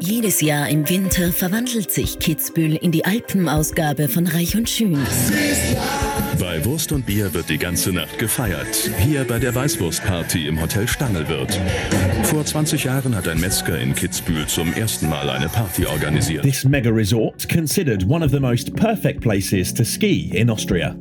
Jedes Jahr im Winter verwandelt sich Kitzbühel in die Alpenausgabe von Reich und Schön. Bei Wurst und Bier wird die ganze Nacht gefeiert. Hier bei der Weißwurstparty im Hotel Stangelwirt. Vor 20 Jahren hat ein Metzger in Kitzbühel zum ersten Mal eine Party organisiert. This mega resort considered one of the most perfect places to ski in Austria.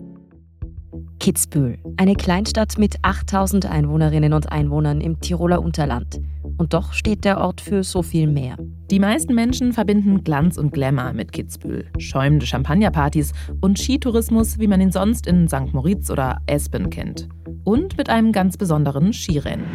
Kitzbühel, eine Kleinstadt mit 8000 Einwohnerinnen und Einwohnern im Tiroler Unterland. Und doch steht der Ort für so viel mehr. Die meisten Menschen verbinden Glanz und Glamour mit Kitzbühel. Schäumende Champagnerpartys und Skitourismus, wie man ihn sonst in St. Moritz oder Espen kennt. Und mit einem ganz besonderen Skirennen.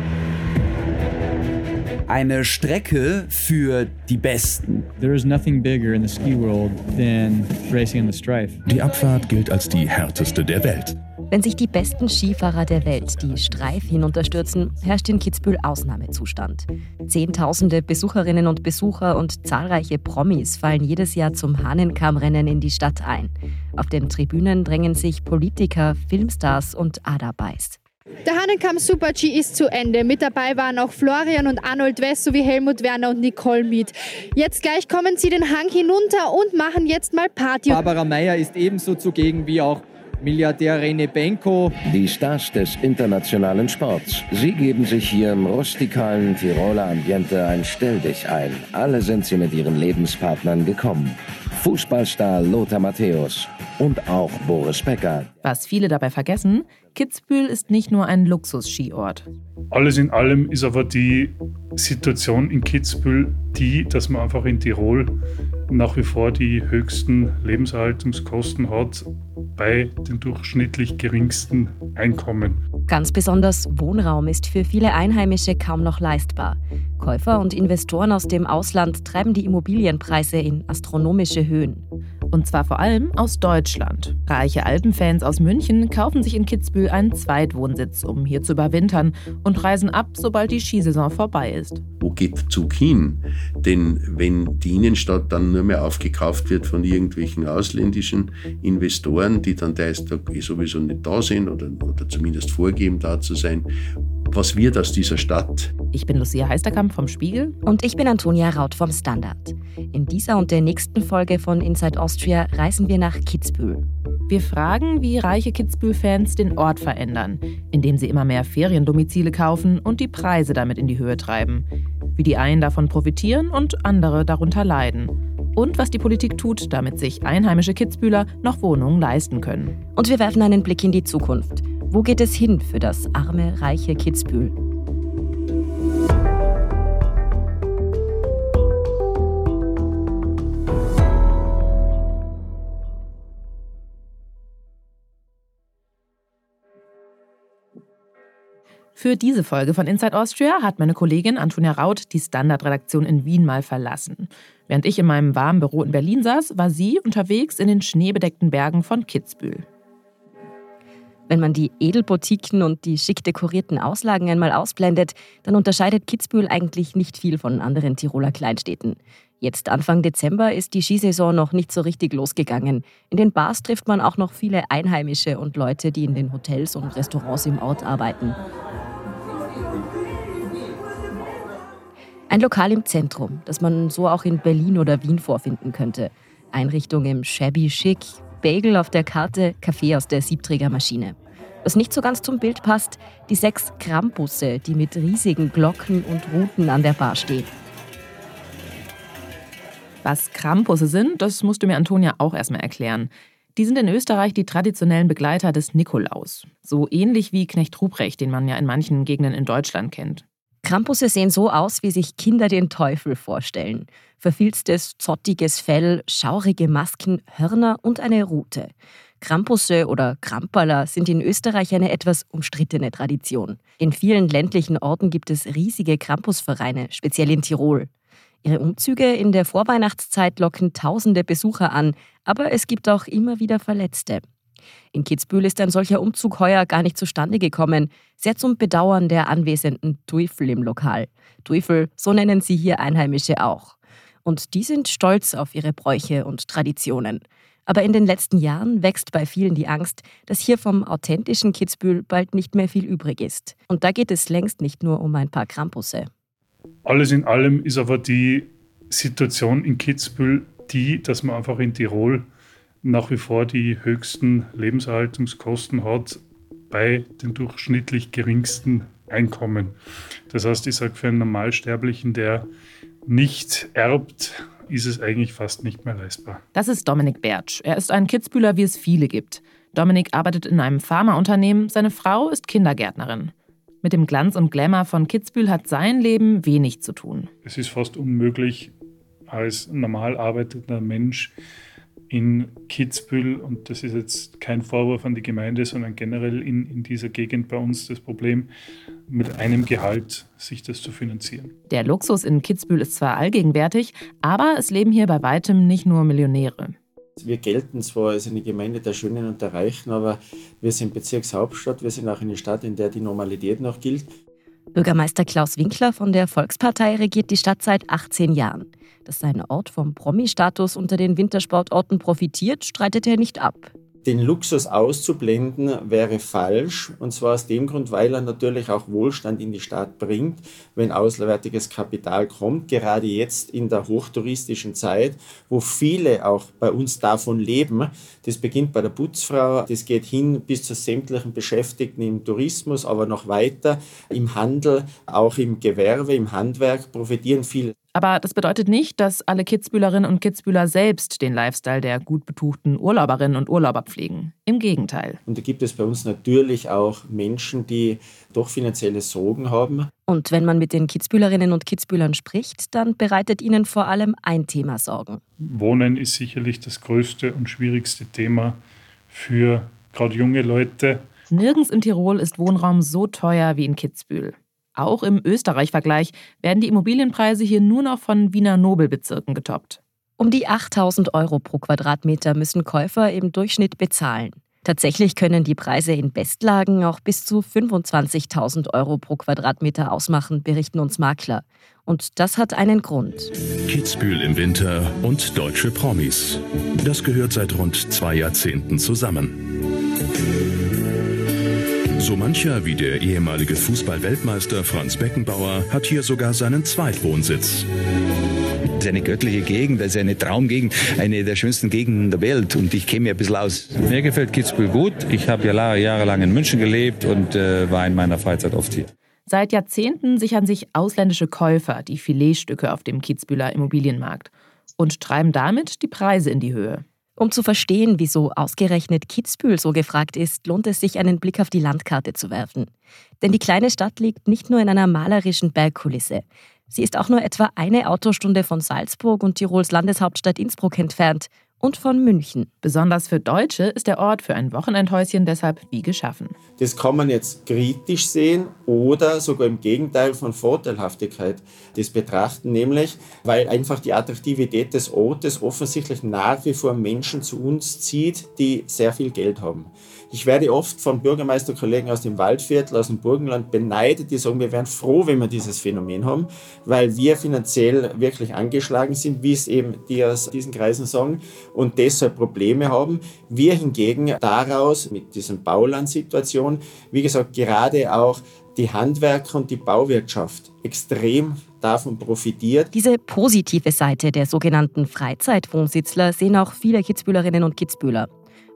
Eine Strecke für die Besten. There is nothing bigger in the ski world than racing in the Strife. Die Abfahrt gilt als die härteste der Welt. Wenn sich die besten Skifahrer der Welt die Streif hinunterstürzen, herrscht in Kitzbühel Ausnahmezustand. Zehntausende Besucherinnen und Besucher und zahlreiche Promis fallen jedes Jahr zum Hahnenkammrennen in die Stadt ein. Auf den Tribünen drängen sich Politiker, Filmstars und Adabais. Der Hahnenkamm Super G ist zu Ende. Mit dabei waren auch Florian und Arnold West sowie Helmut Werner und Nicole Miet. Jetzt gleich kommen sie den Hang hinunter und machen jetzt mal Party. Barbara Meyer ist ebenso zugegen wie auch Milliardär Rene Benko. Die Stars des internationalen Sports. Sie geben sich hier im rustikalen Tiroler Ambiente ein Stelldich ein. Alle sind sie mit ihren Lebenspartnern gekommen. Fußballstar Lothar Matthäus und auch Boris Becker. Was viele dabei vergessen, Kitzbühel ist nicht nur ein Luxus-Skiort. Alles in allem ist aber die Situation in Kitzbühel die, dass man einfach in Tirol nach wie vor die höchsten Lebenserhaltungskosten hat bei den durchschnittlich geringsten Einkommen. Ganz besonders Wohnraum ist für viele Einheimische kaum noch leistbar. Käufer und Investoren aus dem Ausland treiben die Immobilienpreise in astronomische Höhen. Und zwar vor allem aus Deutschland. Reiche Alpenfans aus München kaufen sich in Kitzbühel einen Zweitwohnsitz, um hier zu überwintern und reisen ab, sobald die Skisaison vorbei ist. Wo geht der Zug hin? Denn wenn die Innenstadt dann nur mehr aufgekauft wird von irgendwelchen ausländischen Investoren, die dann der Tag eh sowieso nicht da sind oder, oder zumindest vorgeben, da zu sein, was wird aus dieser Stadt? Ich bin Lucia Heisterkamp vom Spiegel. Und ich bin Antonia Raut vom Standard. In dieser und der nächsten Folge von Inside Austria reisen wir nach Kitzbühel. Wir fragen, wie reiche Kitzbühel-Fans den Ort verändern, indem sie immer mehr Feriendomizile kaufen und die Preise damit in die Höhe treiben. Wie die einen davon profitieren und andere darunter leiden. Und was die Politik tut, damit sich einheimische Kitzbühler noch Wohnungen leisten können. Und wir werfen einen Blick in die Zukunft. Wo geht es hin für das arme, reiche Kitzbühel? Für diese Folge von Inside Austria hat meine Kollegin Antonia Raut die Standardredaktion in Wien mal verlassen. Während ich in meinem warmen Büro in Berlin saß, war sie unterwegs in den schneebedeckten Bergen von Kitzbühel. Wenn man die Edelboutiquen und die schick dekorierten Auslagen einmal ausblendet, dann unterscheidet Kitzbühel eigentlich nicht viel von anderen Tiroler Kleinstädten. Jetzt Anfang Dezember ist die Skisaison noch nicht so richtig losgegangen. In den Bars trifft man auch noch viele Einheimische und Leute, die in den Hotels und Restaurants im Ort arbeiten. Ein Lokal im Zentrum, das man so auch in Berlin oder Wien vorfinden könnte. Einrichtung im Shabby Chic, Bagel auf der Karte, Kaffee aus der Siebträgermaschine. Was nicht so ganz zum Bild passt, die sechs Krampusse, die mit riesigen Glocken und Ruten an der Bar stehen. Was Krampusse sind, das musste mir Antonia auch erstmal erklären. Die sind in Österreich die traditionellen Begleiter des Nikolaus. So ähnlich wie Knecht Ruprecht, den man ja in manchen Gegenden in Deutschland kennt. Krampusse sehen so aus, wie sich Kinder den Teufel vorstellen. Verfilztes, zottiges Fell, schaurige Masken, Hörner und eine Rute. Krampusse oder Kramperler sind in Österreich eine etwas umstrittene Tradition. In vielen ländlichen Orten gibt es riesige Krampusvereine, speziell in Tirol. Ihre Umzüge in der Vorweihnachtszeit locken tausende Besucher an, aber es gibt auch immer wieder Verletzte. In Kitzbühel ist ein solcher Umzug heuer gar nicht zustande gekommen, sehr zum Bedauern der anwesenden Teufel im Lokal. Teufel, so nennen sie hier Einheimische auch. Und die sind stolz auf ihre Bräuche und Traditionen. Aber in den letzten Jahren wächst bei vielen die Angst, dass hier vom authentischen Kitzbühel bald nicht mehr viel übrig ist. Und da geht es längst nicht nur um ein paar Krampusse. Alles in allem ist aber die Situation in Kitzbühel die, dass man einfach in Tirol nach wie vor die höchsten Lebenserhaltungskosten hat bei den durchschnittlich geringsten Einkommen. Das heißt, ich sage für einen Normalsterblichen, der nicht erbt, ist es eigentlich fast nicht mehr leistbar. Das ist Dominik Bertsch. Er ist ein Kitzbühler, wie es viele gibt. Dominik arbeitet in einem Pharmaunternehmen, seine Frau ist Kindergärtnerin. Mit dem Glanz und Glamour von Kitzbühel hat sein Leben wenig zu tun. Es ist fast unmöglich, als normal arbeitender Mensch in Kitzbühel, und das ist jetzt kein Vorwurf an die Gemeinde, sondern generell in, in dieser Gegend bei uns das Problem, mit einem Gehalt sich das zu finanzieren. Der Luxus in Kitzbühel ist zwar allgegenwärtig, aber es leben hier bei weitem nicht nur Millionäre. Wir gelten zwar als eine Gemeinde der Schönen und der Reichen, aber wir sind Bezirkshauptstadt, wir sind auch eine Stadt, in der die Normalität noch gilt. Bürgermeister Klaus Winkler von der Volkspartei regiert die Stadt seit 18 Jahren. Dass sein Ort vom Promi-Status unter den Wintersportorten profitiert, streitet er nicht ab den Luxus auszublenden wäre falsch. Und zwar aus dem Grund, weil er natürlich auch Wohlstand in die Stadt bringt, wenn auswärtiges Kapital kommt. Gerade jetzt in der hochtouristischen Zeit, wo viele auch bei uns davon leben. Das beginnt bei der Putzfrau, das geht hin bis zu sämtlichen Beschäftigten im Tourismus, aber noch weiter im Handel, auch im Gewerbe, im Handwerk profitieren viele. Aber das bedeutet nicht, dass alle Kitzbühlerinnen und Kitzbühler selbst den Lifestyle der gut betuchten Urlauberinnen und Urlauber pflegen. Im Gegenteil. Und da gibt es bei uns natürlich auch Menschen, die doch finanzielle Sorgen haben. Und wenn man mit den Kitzbühlerinnen und Kitzbühlern spricht, dann bereitet ihnen vor allem ein Thema Sorgen. Wohnen ist sicherlich das größte und schwierigste Thema für gerade junge Leute. Nirgends in Tirol ist Wohnraum so teuer wie in Kitzbühel. Auch im Österreich-Vergleich werden die Immobilienpreise hier nur noch von Wiener Nobelbezirken getoppt. Um die 8000 Euro pro Quadratmeter müssen Käufer im Durchschnitt bezahlen. Tatsächlich können die Preise in Bestlagen auch bis zu 25.000 Euro pro Quadratmeter ausmachen, berichten uns Makler. Und das hat einen Grund. Kitzbühel im Winter und deutsche Promis. Das gehört seit rund zwei Jahrzehnten zusammen. So mancher wie der ehemalige Fußball-Weltmeister Franz Beckenbauer hat hier sogar seinen Zweitwohnsitz. Das ist eine göttliche Gegend, das ist eine Traumgegend, eine der schönsten Gegenden der Welt und ich kenne mir ein bisschen aus. Mir gefällt Kitzbühel gut. Ich habe ja jahrelang in München gelebt und äh, war in meiner Freizeit oft hier. Seit Jahrzehnten sichern sich ausländische Käufer die Filetstücke auf dem Kitzbühler Immobilienmarkt und treiben damit die Preise in die Höhe. Um zu verstehen, wieso ausgerechnet Kitzbühel so gefragt ist, lohnt es sich, einen Blick auf die Landkarte zu werfen. Denn die kleine Stadt liegt nicht nur in einer malerischen Bergkulisse. Sie ist auch nur etwa eine Autostunde von Salzburg und Tirols Landeshauptstadt Innsbruck entfernt und von München. Besonders für Deutsche ist der Ort für ein Wochenendhäuschen deshalb wie geschaffen. Das kann man jetzt kritisch sehen oder sogar im Gegenteil von Vorteilhaftigkeit das betrachten, nämlich weil einfach die Attraktivität des Ortes offensichtlich nach wie vor Menschen zu uns zieht, die sehr viel Geld haben. Ich werde oft von Bürgermeisterkollegen aus dem Waldviertel, aus dem Burgenland beneidet, die sagen, wir wären froh, wenn wir dieses Phänomen haben, weil wir finanziell wirklich angeschlagen sind, wie es eben die aus diesen Kreisen sagen, und deshalb Probleme haben. Wir hingegen daraus mit diesen Baulandsituation, wie gesagt, gerade auch die Handwerker und die Bauwirtschaft extrem davon profitiert. Diese positive Seite der sogenannten Freizeitwohnsitzler sehen auch viele Kitzbühlerinnen und Kitzbühler.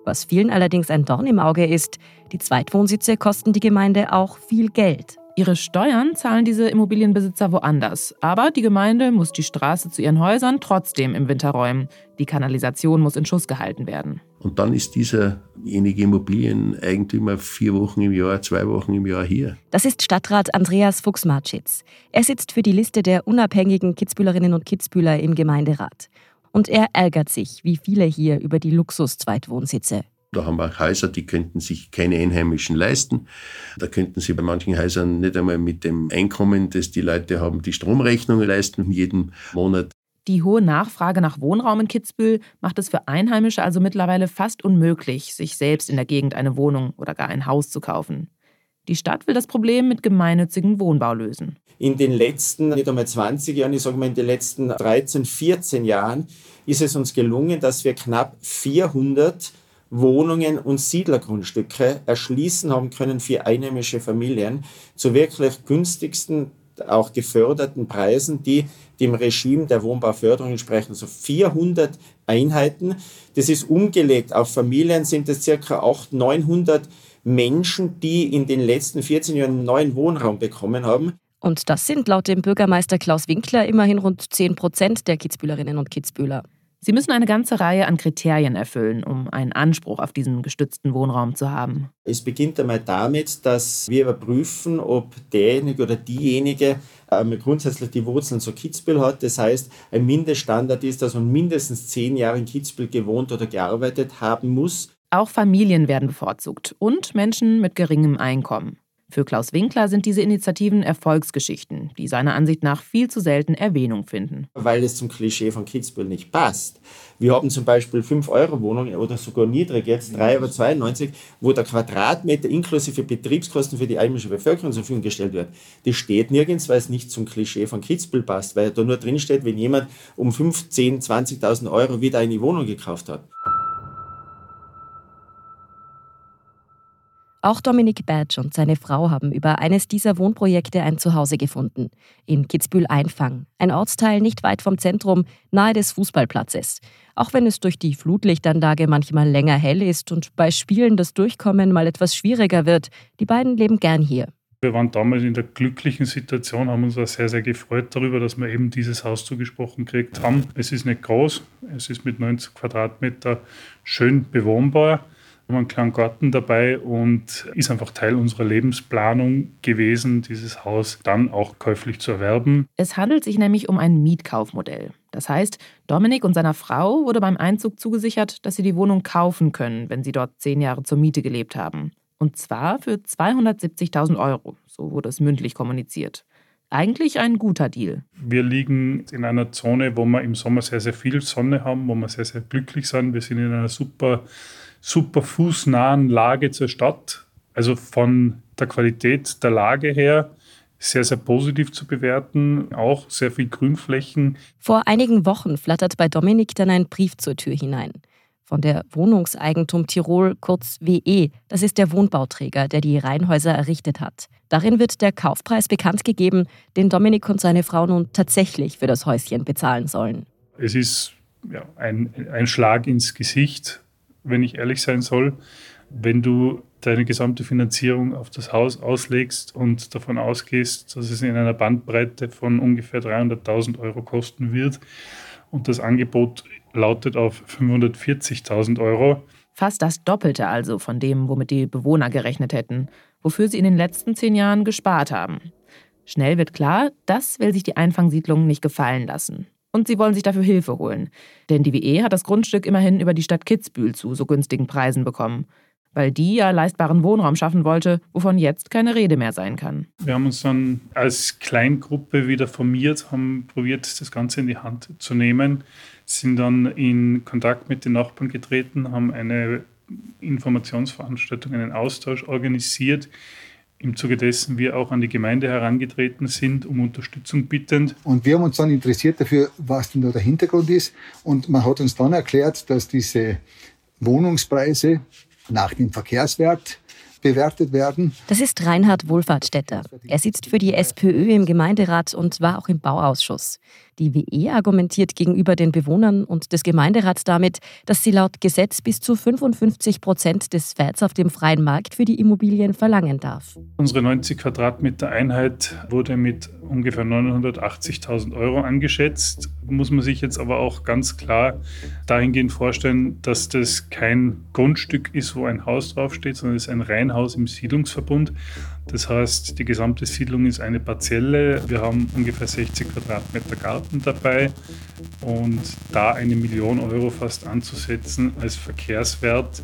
Was vielen allerdings ein Dorn im Auge ist, die Zweitwohnsitze kosten die Gemeinde auch viel Geld. Ihre Steuern zahlen diese Immobilienbesitzer woanders. Aber die Gemeinde muss die Straße zu ihren Häusern trotzdem im Winter räumen. Die Kanalisation muss in Schuss gehalten werden. Und dann ist dieserjenige Immobilieneigentümer vier Wochen im Jahr, zwei Wochen im Jahr hier. Das ist Stadtrat Andreas Fuchs-Marschitz. Er sitzt für die Liste der unabhängigen Kitzbühlerinnen und Kitzbühler im Gemeinderat. Und er ärgert sich, wie viele hier, über die Luxus-Zweitwohnsitze. Da haben wir Häuser, die könnten sich keine Einheimischen leisten. Da könnten sie bei manchen Häusern nicht einmal mit dem Einkommen, das die Leute haben, die Stromrechnung leisten jeden Monat. Die hohe Nachfrage nach Wohnraum in Kitzbühel macht es für Einheimische also mittlerweile fast unmöglich, sich selbst in der Gegend eine Wohnung oder gar ein Haus zu kaufen. Die Stadt will das Problem mit gemeinnützigem Wohnbau lösen. In den letzten, nicht einmal 20 Jahren, ich sage mal in den letzten 13, 14 Jahren ist es uns gelungen, dass wir knapp 400 Wohnungen und Siedlergrundstücke erschließen haben können für einheimische Familien zu wirklich günstigsten auch geförderten Preisen, die dem Regime der Wohnbauförderung entsprechen. So 400 Einheiten. Das ist umgelegt. Auf Familien sind es circa 800, 900 Menschen, die in den letzten 14 Jahren neuen Wohnraum bekommen haben. Und das sind laut dem Bürgermeister Klaus Winkler immerhin rund 10 Prozent der Kitzbühlerinnen und Kitzbühler. Sie müssen eine ganze Reihe an Kriterien erfüllen, um einen Anspruch auf diesen gestützten Wohnraum zu haben. Es beginnt einmal damit, dass wir überprüfen, ob derjenige oder diejenige ähm, grundsätzlich die Wurzeln zu Kitzbühel hat. Das heißt, ein Mindeststandard ist, dass man mindestens zehn Jahre in Kitzbühel gewohnt oder gearbeitet haben muss. Auch Familien werden bevorzugt und Menschen mit geringem Einkommen. Für Klaus Winkler sind diese Initiativen Erfolgsgeschichten, die seiner Ansicht nach viel zu selten Erwähnung finden. Weil es zum Klischee von Kitzbühel nicht passt. Wir haben zum Beispiel 5-Euro-Wohnungen oder sogar niedrig, jetzt 3,92 Euro, wo der Quadratmeter inklusive Betriebskosten für die einheimische Bevölkerung zur Verfügung gestellt wird. Das steht nirgends, weil es nicht zum Klischee von Kitzbühel passt, weil da nur drin steht, wenn jemand um 15.000, 20.000 Euro wieder eine Wohnung gekauft hat. Auch Dominik Badge und seine Frau haben über eines dieser Wohnprojekte ein Zuhause gefunden. In Kitzbühel-Einfang, ein Ortsteil nicht weit vom Zentrum, nahe des Fußballplatzes. Auch wenn es durch die Flutlichtanlage manchmal länger hell ist und bei Spielen das Durchkommen mal etwas schwieriger wird, die beiden leben gern hier. Wir waren damals in der glücklichen Situation, haben uns auch sehr, sehr gefreut darüber, dass wir eben dieses Haus zugesprochen gekriegt haben. Es ist nicht groß, es ist mit 90 Quadratmeter schön bewohnbar haben einen kleinen Garten dabei und ist einfach Teil unserer Lebensplanung gewesen, dieses Haus dann auch käuflich zu erwerben. Es handelt sich nämlich um ein Mietkaufmodell. Das heißt, Dominik und seiner Frau wurde beim Einzug zugesichert, dass sie die Wohnung kaufen können, wenn sie dort zehn Jahre zur Miete gelebt haben. Und zwar für 270.000 Euro. So wurde es mündlich kommuniziert. Eigentlich ein guter Deal. Wir liegen in einer Zone, wo wir im Sommer sehr, sehr viel Sonne haben, wo wir sehr, sehr glücklich sind. Wir sind in einer super super fußnahen Lage zur Stadt. Also von der Qualität der Lage her sehr, sehr positiv zu bewerten. Auch sehr viel Grünflächen. Vor einigen Wochen flattert bei Dominik dann ein Brief zur Tür hinein. Von der Wohnungseigentum Tirol, kurz WE. Das ist der Wohnbauträger, der die Reihenhäuser errichtet hat. Darin wird der Kaufpreis bekannt gegeben, den Dominik und seine Frau nun tatsächlich für das Häuschen bezahlen sollen. Es ist ja, ein, ein Schlag ins Gesicht wenn ich ehrlich sein soll, wenn du deine gesamte Finanzierung auf das Haus auslegst und davon ausgehst, dass es in einer Bandbreite von ungefähr 300.000 Euro kosten wird und das Angebot lautet auf 540.000 Euro. Fast das Doppelte also von dem, womit die Bewohner gerechnet hätten, wofür sie in den letzten zehn Jahren gespart haben. Schnell wird klar, das will sich die Einfangsiedlung nicht gefallen lassen. Und sie wollen sich dafür Hilfe holen. Denn die WE hat das Grundstück immerhin über die Stadt Kitzbühel zu so günstigen Preisen bekommen. Weil die ja leistbaren Wohnraum schaffen wollte, wovon jetzt keine Rede mehr sein kann. Wir haben uns dann als Kleingruppe wieder formiert, haben probiert, das Ganze in die Hand zu nehmen, sind dann in Kontakt mit den Nachbarn getreten, haben eine Informationsveranstaltung, einen Austausch organisiert, im Zuge dessen wir auch an die Gemeinde herangetreten sind, um Unterstützung bittend. Und wir haben uns dann interessiert dafür, was denn da der Hintergrund ist. Und man hat uns dann erklärt, dass diese Wohnungspreise nach dem Verkehrswert bewertet werden. Das ist Reinhard Wohlfahrtstätter. Er sitzt für die SPÖ im Gemeinderat und war auch im Bauausschuss. Die WE argumentiert gegenüber den Bewohnern und des Gemeinderats damit, dass sie laut Gesetz bis zu 55 Prozent des Werts auf dem freien Markt für die Immobilien verlangen darf. Unsere 90 Quadratmeter Einheit wurde mit ungefähr 980.000 Euro angeschätzt. Muss man sich jetzt aber auch ganz klar dahingehend vorstellen, dass das kein Grundstück ist, wo ein Haus draufsteht, sondern es ist ein Reihenhaus im Siedlungsverbund. Das heißt, die gesamte Siedlung ist eine Parzelle. Wir haben ungefähr 60 Quadratmeter Garten dabei und da eine Million Euro fast anzusetzen als Verkehrswert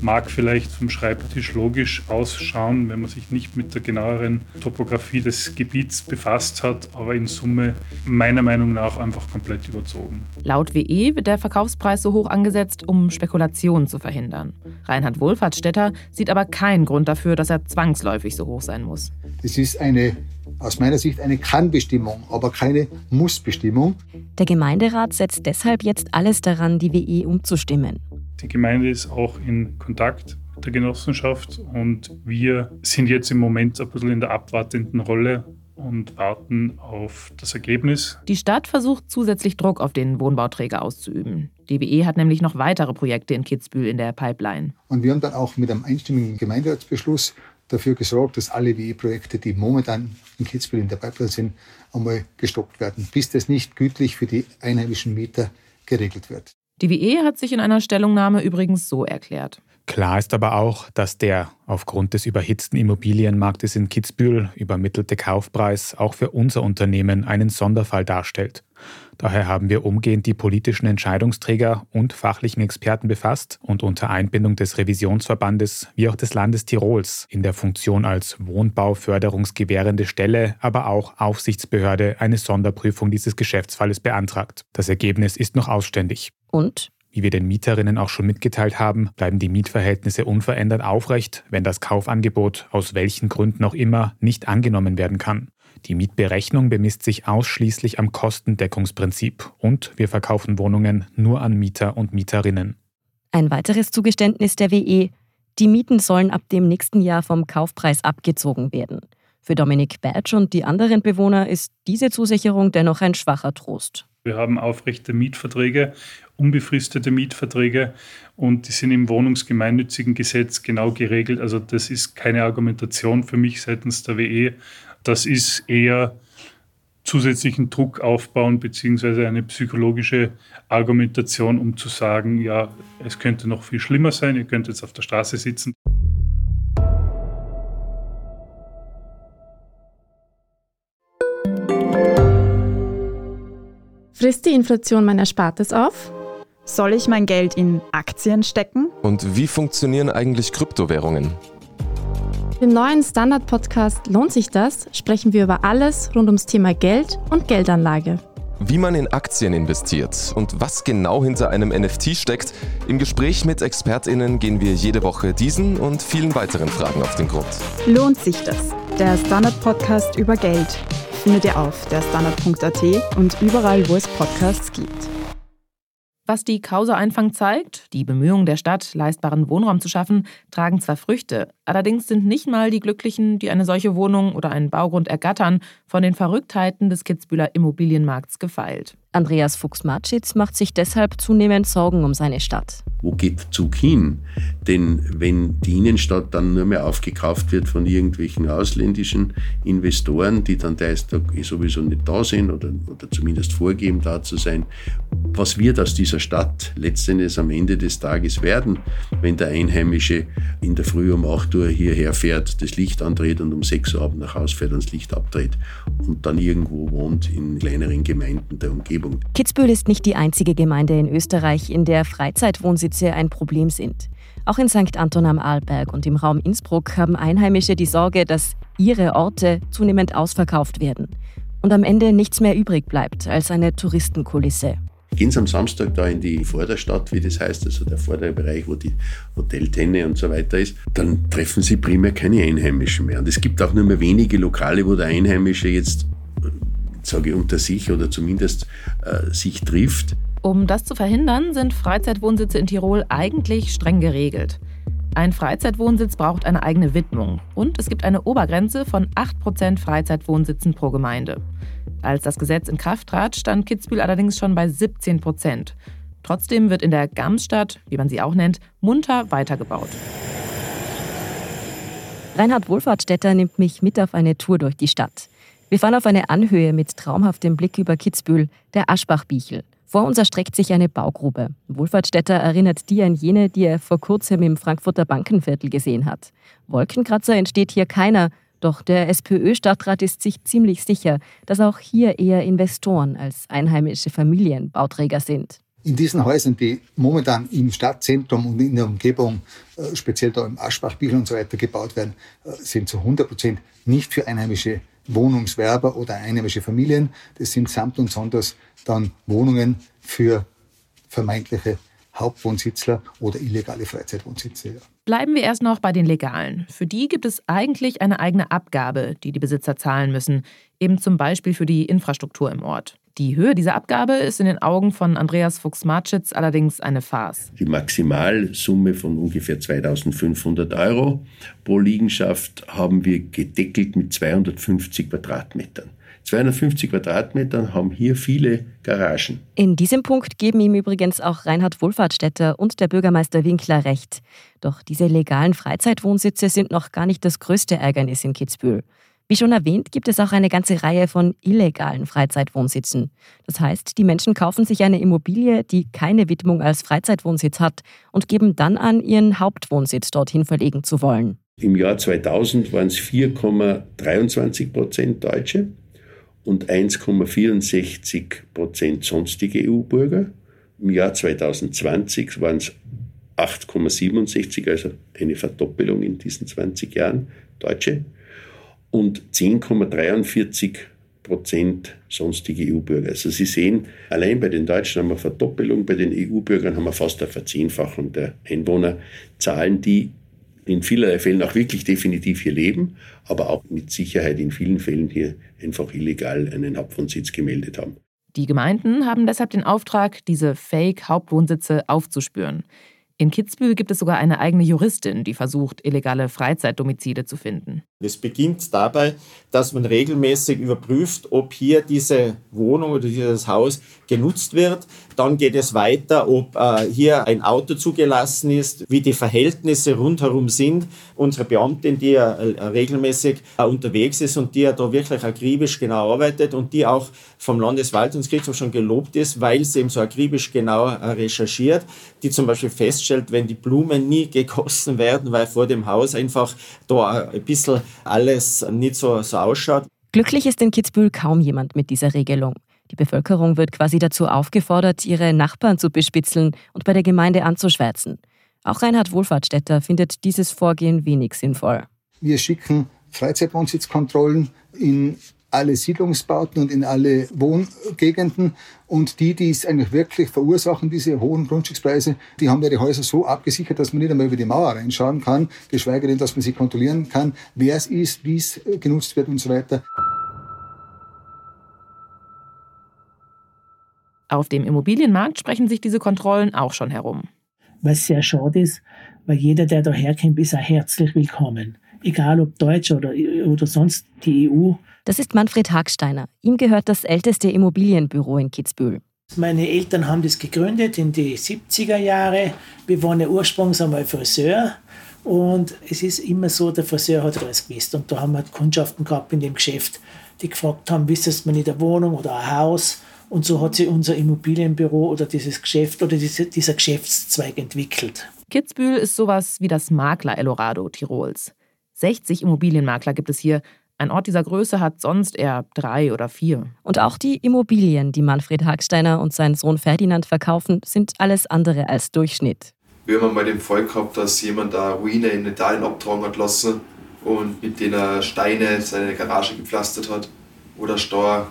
mag vielleicht vom Schreibtisch logisch ausschauen, wenn man sich nicht mit der genaueren Topografie des Gebiets befasst hat, aber in Summe meiner Meinung nach einfach komplett überzogen. Laut WE wird der Verkaufspreis so hoch angesetzt, um Spekulationen zu verhindern. Reinhard Wohlfahrtsstätter sieht aber keinen Grund dafür, dass er zwangsläufig so hoch sein muss. Es ist eine aus meiner Sicht eine Kannbestimmung, aber keine Mussbestimmung. Der Gemeinderat setzt deshalb jetzt alles daran, die WE umzustimmen. Die Gemeinde ist auch in Kontakt mit der Genossenschaft und wir sind jetzt im Moment ein bisschen in der abwartenden Rolle und warten auf das Ergebnis. Die Stadt versucht zusätzlich Druck auf den Wohnbauträger auszuüben. DBE hat nämlich noch weitere Projekte in Kitzbühel in der Pipeline. Und wir haben dann auch mit einem einstimmigen Gemeinderatsbeschluss dafür gesorgt, dass alle WE-Projekte, die momentan in Kitzbühel in der Pipeline sind, einmal gestoppt werden, bis das nicht gütlich für die einheimischen Mieter geregelt wird. Die WE hat sich in einer Stellungnahme übrigens so erklärt. Klar ist aber auch, dass der aufgrund des überhitzten Immobilienmarktes in Kitzbühel übermittelte Kaufpreis auch für unser Unternehmen einen Sonderfall darstellt. Daher haben wir umgehend die politischen Entscheidungsträger und fachlichen Experten befasst und unter Einbindung des Revisionsverbandes wie auch des Landes Tirols in der Funktion als Wohnbauförderungsgewährende Stelle, aber auch Aufsichtsbehörde eine Sonderprüfung dieses Geschäftsfalles beantragt. Das Ergebnis ist noch ausständig. Und? Wie wir den Mieterinnen auch schon mitgeteilt haben, bleiben die Mietverhältnisse unverändert aufrecht, wenn das Kaufangebot aus welchen Gründen auch immer nicht angenommen werden kann. Die Mietberechnung bemisst sich ausschließlich am Kostendeckungsprinzip und wir verkaufen Wohnungen nur an Mieter und Mieterinnen. Ein weiteres Zugeständnis der WE, die Mieten sollen ab dem nächsten Jahr vom Kaufpreis abgezogen werden. Für Dominik Badge und die anderen Bewohner ist diese Zusicherung dennoch ein schwacher Trost. Wir haben aufrechte Mietverträge, unbefristete Mietverträge und die sind im wohnungsgemeinnützigen Gesetz genau geregelt. Also das ist keine Argumentation für mich seitens der WE. Das ist eher zusätzlichen Druck aufbauen beziehungsweise eine psychologische Argumentation, um zu sagen, ja, es könnte noch viel schlimmer sein, ihr könnt jetzt auf der Straße sitzen. Frisst die Inflation mein Erspartes auf? Soll ich mein Geld in Aktien stecken? Und wie funktionieren eigentlich Kryptowährungen? Im neuen Standard-Podcast Lohnt sich das? sprechen wir über alles rund ums Thema Geld und Geldanlage. Wie man in Aktien investiert und was genau hinter einem NFT steckt, im Gespräch mit ExpertInnen gehen wir jede Woche diesen und vielen weiteren Fragen auf den Grund. Lohnt sich das? Der Standard-Podcast über Geld findet ihr auf der Standard.at und überall, wo es Podcasts gibt. Was die Causa-Einfang zeigt, die Bemühungen der Stadt, leistbaren Wohnraum zu schaffen, tragen zwar Früchte, allerdings sind nicht mal die Glücklichen, die eine solche Wohnung oder einen Baugrund ergattern, von den Verrücktheiten des Kitzbühler Immobilienmarkts gefeilt. Andreas Fuchs-Matschitz macht sich deshalb zunehmend Sorgen um seine Stadt. Wo geht Zug hin? Denn wenn die Innenstadt dann nur mehr aufgekauft wird von irgendwelchen ausländischen Investoren, die dann teilweise sowieso nicht da sind oder, oder zumindest vorgeben, da zu sein, was wird aus dieser Stadt letztendlich am Ende des Tages werden, wenn der Einheimische in der Früh um 8 Uhr hierher fährt, das Licht andreht und um 6 Uhr abends nach Hause fährt und das Licht abdreht und dann irgendwo wohnt in kleineren Gemeinden der Umgebung. Kitzbühel ist nicht die einzige Gemeinde in Österreich, in der Freizeitwohnsitze ein Problem sind. Auch in St. Anton am Arlberg und im Raum Innsbruck haben Einheimische die Sorge, dass ihre Orte zunehmend ausverkauft werden und am Ende nichts mehr übrig bleibt als eine Touristenkulisse. Gehen Sie am Samstag da in die Vorderstadt, wie das heißt, also der vordere Bereich, wo die Hoteltenne und so weiter ist, dann treffen Sie primär keine Einheimischen mehr. Und es gibt auch nur mehr wenige Lokale, wo der Einheimische jetzt, sage ich, unter sich oder zumindest äh, sich trifft. Um das zu verhindern, sind Freizeitwohnsitze in Tirol eigentlich streng geregelt. Ein Freizeitwohnsitz braucht eine eigene Widmung und es gibt eine Obergrenze von 8% Freizeitwohnsitzen pro Gemeinde. Als das Gesetz in Kraft trat, stand Kitzbühel allerdings schon bei 17 Prozent. Trotzdem wird in der Gamsstadt, wie man sie auch nennt, munter weitergebaut. Reinhard Wohlfahrtstädter nimmt mich mit auf eine Tour durch die Stadt. Wir fahren auf eine Anhöhe mit traumhaftem Blick über Kitzbühel, der Aschbachbichel. Vor uns erstreckt sich eine Baugrube. Wohlfahrtstädter erinnert die an jene, die er vor kurzem im Frankfurter Bankenviertel gesehen hat. Wolkenkratzer entsteht hier keiner, doch der SPÖ-Stadtrat ist sich ziemlich sicher, dass auch hier eher Investoren als einheimische Familien Bauträger sind. In diesen Häusern, die momentan im Stadtzentrum und in der Umgebung, äh, speziell da im Aschbachbichel und so weiter gebaut werden, äh, sind zu 100 Prozent nicht für einheimische Wohnungswerber oder einheimische Familien. Das sind samt und sonders dann Wohnungen für vermeintliche Hauptwohnsitzler oder illegale Freizeitwohnsitze. Ja. Bleiben wir erst noch bei den Legalen. Für die gibt es eigentlich eine eigene Abgabe, die die Besitzer zahlen müssen, eben zum Beispiel für die Infrastruktur im Ort. Die Höhe dieser Abgabe ist in den Augen von Andreas Fuchs-Marschitz allerdings eine Farce. Die Maximalsumme von ungefähr 2500 Euro pro Liegenschaft haben wir gedeckelt mit 250 Quadratmetern. 250 Quadratmetern haben hier viele Garagen. In diesem Punkt geben ihm übrigens auch Reinhard Wohlfahrtsstätter und der Bürgermeister Winkler recht. Doch diese legalen Freizeitwohnsitze sind noch gar nicht das größte Ärgernis in Kitzbühel. Wie schon erwähnt, gibt es auch eine ganze Reihe von illegalen Freizeitwohnsitzen. Das heißt, die Menschen kaufen sich eine Immobilie, die keine Widmung als Freizeitwohnsitz hat und geben dann an, ihren Hauptwohnsitz dorthin verlegen zu wollen. Im Jahr 2000 waren es 4,23 Prozent Deutsche und 1,64 Prozent sonstige EU-Bürger. Im Jahr 2020 waren es 8,67, also eine Verdoppelung in diesen 20 Jahren Deutsche und 10,43 Prozent sonstige EU-Bürger. Also Sie sehen, allein bei den Deutschen haben wir Verdoppelung, bei den EU-Bürgern haben wir fast eine Verzehnfachung der Einwohnerzahlen, die in vielerlei Fällen auch wirklich definitiv hier leben, aber auch mit Sicherheit in vielen Fällen hier einfach illegal einen Hauptwohnsitz gemeldet haben. Die Gemeinden haben deshalb den Auftrag, diese Fake-Hauptwohnsitze aufzuspüren. In Kitzbühel gibt es sogar eine eigene Juristin, die versucht, illegale Freizeitdomizile zu finden. Es beginnt dabei, dass man regelmäßig überprüft, ob hier diese Wohnung oder dieses Haus genutzt wird. Dann geht es weiter, ob äh, hier ein Auto zugelassen ist, wie die Verhältnisse rundherum sind. Unsere Beamtin, die ja äh, regelmäßig äh, unterwegs ist und die ja da wirklich akribisch genau arbeitet und die auch vom Landeswaltungsgerichtshof schon gelobt ist, weil sie eben so akribisch genau äh, recherchiert, die zum Beispiel feststellt, wenn die Blumen nie gegossen werden, weil vor dem Haus einfach da ein bisschen alles nicht so, so ausschaut. Glücklich ist in Kitzbühel kaum jemand mit dieser Regelung. Die Bevölkerung wird quasi dazu aufgefordert, ihre Nachbarn zu bespitzeln und bei der Gemeinde anzuschwärzen. Auch Reinhard Wohlfahrtsstätter findet dieses Vorgehen wenig sinnvoll. Wir schicken Freizeitwohnsitzkontrollen in alle Siedlungsbauten und in alle Wohngegenden. Und die, die es eigentlich wirklich verursachen, diese hohen Grundstückspreise, die haben ihre Häuser so abgesichert, dass man nicht einmal über die Mauer reinschauen kann, geschweige denn, dass man sie kontrollieren kann, wer es ist, wie es genutzt wird und so weiter. Auf dem Immobilienmarkt sprechen sich diese Kontrollen auch schon herum. Was sehr schade ist, weil jeder, der daherkommt, ist auch herzlich willkommen. Egal ob Deutsch oder, oder sonst die EU. Das ist Manfred Hagsteiner. Ihm gehört das älteste Immobilienbüro in Kitzbühel. Meine Eltern haben das gegründet in die 70er Jahre. Wir waren ja ursprünglich einmal Friseur. Und es ist immer so, der Friseur hat alles gewusst. Und da haben wir Kundschaften gehabt in dem Geschäft, die gefragt haben, wissest man nicht eine Wohnung oder ein Haus? Und so hat sich unser Immobilienbüro oder dieses Geschäft oder diese, dieser Geschäftszweig entwickelt. Kitzbühel ist sowas wie das Makler-Eldorado Tirols. 60 Immobilienmakler gibt es hier. Ein Ort dieser Größe hat sonst eher drei oder vier. Und auch die Immobilien, die Manfred Hagsteiner und sein Sohn Ferdinand verkaufen, sind alles andere als Durchschnitt. Wir haben mal den Fall gehabt, dass jemand da Ruine in Italien abtragen hat lassen und mit denen Steine seine Garage gepflastert hat oder Steuer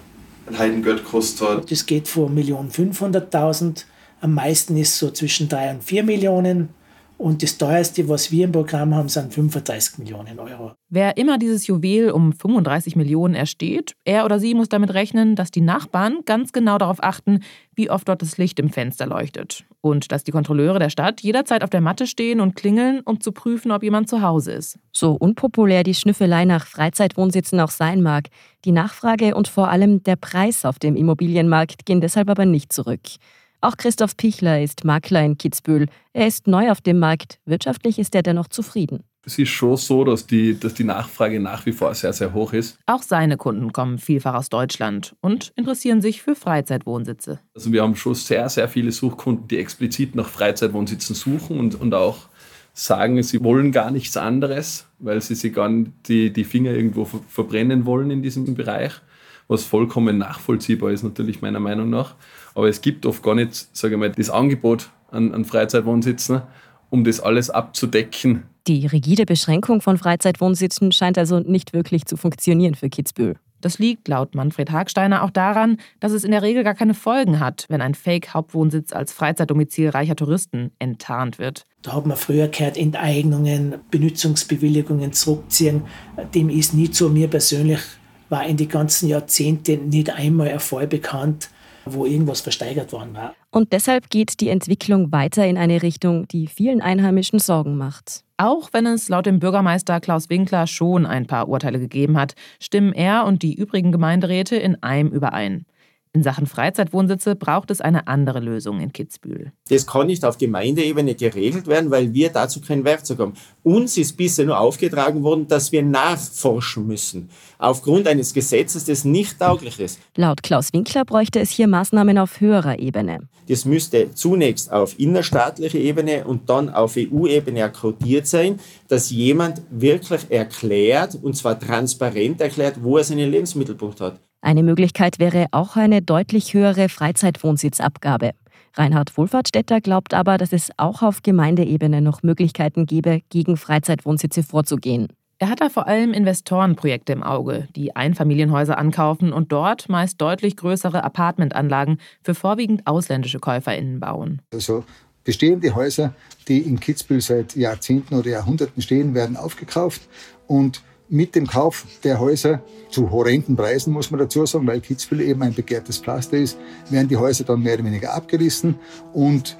ein Heidengeld gekostet hat. Das geht vor 1.500.000. Am meisten ist so zwischen 3 und 4 Millionen. Und das teuerste, was wir im Programm haben, sind 35 Millionen Euro. Wer immer dieses Juwel um 35 Millionen ersteht, er oder sie muss damit rechnen, dass die Nachbarn ganz genau darauf achten, wie oft dort das Licht im Fenster leuchtet. Und dass die Kontrolleure der Stadt jederzeit auf der Matte stehen und klingeln, um zu prüfen, ob jemand zu Hause ist. So unpopulär die Schnüffelei nach Freizeitwohnsitzen auch sein mag, die Nachfrage und vor allem der Preis auf dem Immobilienmarkt gehen deshalb aber nicht zurück. Auch Christoph Pichler ist Makler in Kitzbühel. Er ist neu auf dem Markt. Wirtschaftlich ist er dennoch zufrieden. Es ist schon so, dass die, dass die Nachfrage nach wie vor sehr, sehr hoch ist. Auch seine Kunden kommen vielfach aus Deutschland und interessieren sich für Freizeitwohnsitze. Also wir haben schon sehr, sehr viele Suchkunden, die explizit nach Freizeitwohnsitzen suchen und, und auch sagen, sie wollen gar nichts anderes, weil sie sich gar nicht die, die Finger irgendwo verbrennen wollen in diesem Bereich, was vollkommen nachvollziehbar ist natürlich meiner Meinung nach. Aber es gibt oft gar nicht, sage ich mal, das Angebot an, an Freizeitwohnsitzen, um das alles abzudecken. Die rigide Beschränkung von Freizeitwohnsitzen scheint also nicht wirklich zu funktionieren für Kitzbühel. Das liegt laut Manfred Hagsteiner auch daran, dass es in der Regel gar keine Folgen hat, wenn ein Fake-Hauptwohnsitz als Freizeitdomizil reicher Touristen enttarnt wird. Da hat man früher gehört, Enteignungen, Benutzungsbewilligungen zurückziehen. Dem ist nie zu mir persönlich, war in den ganzen Jahrzehnten nicht einmal ein Fall bekannt, wo irgendwas versteigert worden war. Und deshalb geht die Entwicklung weiter in eine Richtung, die vielen Einheimischen Sorgen macht. Auch wenn es laut dem Bürgermeister Klaus Winkler schon ein paar Urteile gegeben hat, stimmen er und die übrigen Gemeinderäte in einem überein. In Sachen Freizeitwohnsitze braucht es eine andere Lösung in Kitzbühel. Das kann nicht auf Gemeindeebene geregelt werden, weil wir dazu kein Werkzeug haben. Uns ist bisher nur aufgetragen worden, dass wir nachforschen müssen, aufgrund eines Gesetzes, das nicht tauglich ist. Laut Klaus Winkler bräuchte es hier Maßnahmen auf höherer Ebene. Das müsste zunächst auf innerstaatlicher Ebene und dann auf EU-Ebene akkodiert sein, dass jemand wirklich erklärt, und zwar transparent erklärt, wo er seinen Lebensmittelpunkt hat. Eine Möglichkeit wäre auch eine deutlich höhere Freizeitwohnsitzabgabe. Reinhard Wohlfahrtstädter glaubt aber, dass es auch auf Gemeindeebene noch Möglichkeiten gäbe, gegen Freizeitwohnsitze vorzugehen. Er hat da vor allem Investorenprojekte im Auge, die Einfamilienhäuser ankaufen und dort meist deutlich größere Apartmentanlagen für vorwiegend ausländische KäuferInnen bauen. Also bestehende Häuser, die in Kitzbühel seit Jahrzehnten oder Jahrhunderten stehen, werden aufgekauft und mit dem Kauf der Häuser zu horrenden Preisen, muss man dazu sagen, weil Kitzbühel eben ein begehrtes Pflaster ist, werden die Häuser dann mehr oder weniger abgerissen. Und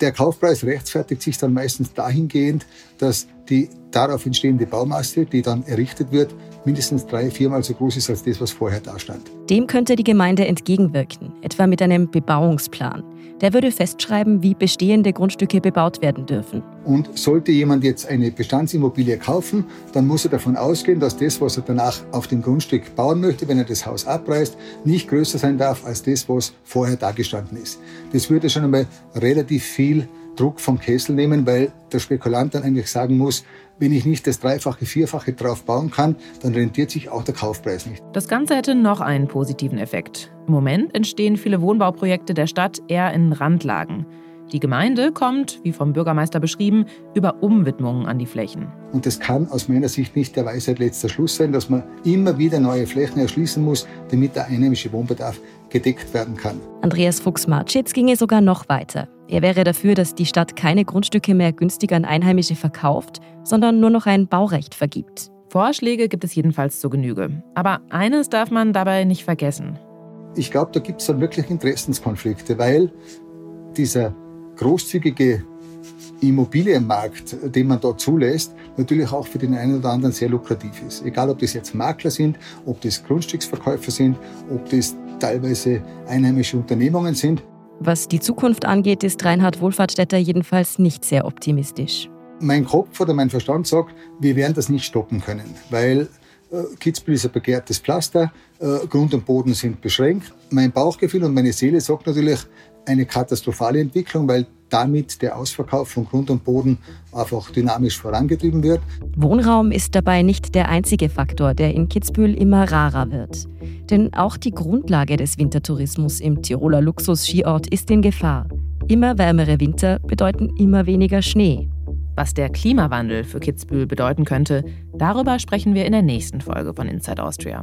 der Kaufpreis rechtfertigt sich dann meistens dahingehend, dass die darauf entstehende Baumasse, die dann errichtet wird, mindestens drei, viermal so groß ist als das, was vorher da stand. Dem könnte die Gemeinde entgegenwirken, etwa mit einem Bebauungsplan. Der würde festschreiben, wie bestehende Grundstücke bebaut werden dürfen. Und sollte jemand jetzt eine Bestandsimmobilie kaufen, dann muss er davon ausgehen, dass das, was er danach auf dem Grundstück bauen möchte, wenn er das Haus abreißt, nicht größer sein darf als das, was vorher da gestanden ist. Das würde schon einmal relativ viel Druck vom Kessel nehmen, weil der Spekulant dann eigentlich sagen muss, wenn ich nicht das Dreifache, Vierfache drauf bauen kann, dann rentiert sich auch der Kaufpreis nicht. Das Ganze hätte noch einen positiven Effekt. Im Moment entstehen viele Wohnbauprojekte der Stadt eher in Randlagen. Die Gemeinde kommt, wie vom Bürgermeister beschrieben, über Umwidmungen an die Flächen. Und das kann aus meiner Sicht nicht der Weisheit letzter Schluss sein, dass man immer wieder neue Flächen erschließen muss, damit der einheimische Wohnbedarf gedeckt werden kann. Andreas Fuchs-Marschitz ginge sogar noch weiter. Er wäre dafür, dass die Stadt keine Grundstücke mehr günstig an Einheimische verkauft, sondern nur noch ein Baurecht vergibt. Vorschläge gibt es jedenfalls zur Genüge. Aber eines darf man dabei nicht vergessen. Ich glaube, da gibt es dann wirklich Interessenskonflikte, weil dieser großzügige Immobilienmarkt, den man dort zulässt, natürlich auch für den einen oder anderen sehr lukrativ ist. Egal, ob das jetzt Makler sind, ob das Grundstücksverkäufer sind, ob das teilweise einheimische Unternehmungen sind. Was die Zukunft angeht, ist Reinhard Wohlfahrtstädter jedenfalls nicht sehr optimistisch. Mein Kopf oder mein Verstand sagt, wir werden das nicht stoppen können, weil äh, Kitzbühel ist ein begehrtes Pflaster, äh, Grund und Boden sind beschränkt. Mein Bauchgefühl und meine Seele sagt natürlich eine katastrophale Entwicklung, weil damit der Ausverkauf von Grund und Boden einfach dynamisch vorangetrieben wird. Wohnraum ist dabei nicht der einzige Faktor, der in Kitzbühel immer rarer wird. Denn auch die Grundlage des Wintertourismus im Tiroler Luxus-Skiort ist in Gefahr. Immer wärmere Winter bedeuten immer weniger Schnee. Was der Klimawandel für Kitzbühel bedeuten könnte, darüber sprechen wir in der nächsten Folge von Inside Austria.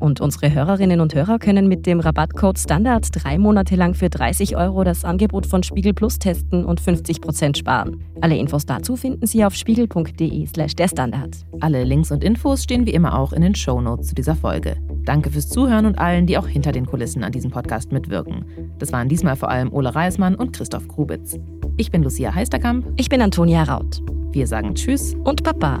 Und unsere Hörerinnen und Hörer können mit dem Rabattcode Standard drei Monate lang für 30 Euro das Angebot von Spiegel Plus testen und 50% sparen. Alle Infos dazu finden Sie auf spiegel.de/slash der Standard. Alle Links und Infos stehen wie immer auch in den Shownotes zu dieser Folge. Danke fürs Zuhören und allen, die auch hinter den Kulissen an diesem Podcast mitwirken. Das waren diesmal vor allem Ole Reismann und Christoph Grubitz. Ich bin Lucia Heisterkamp. Ich bin Antonia Raut. Wir sagen Tschüss und Papa.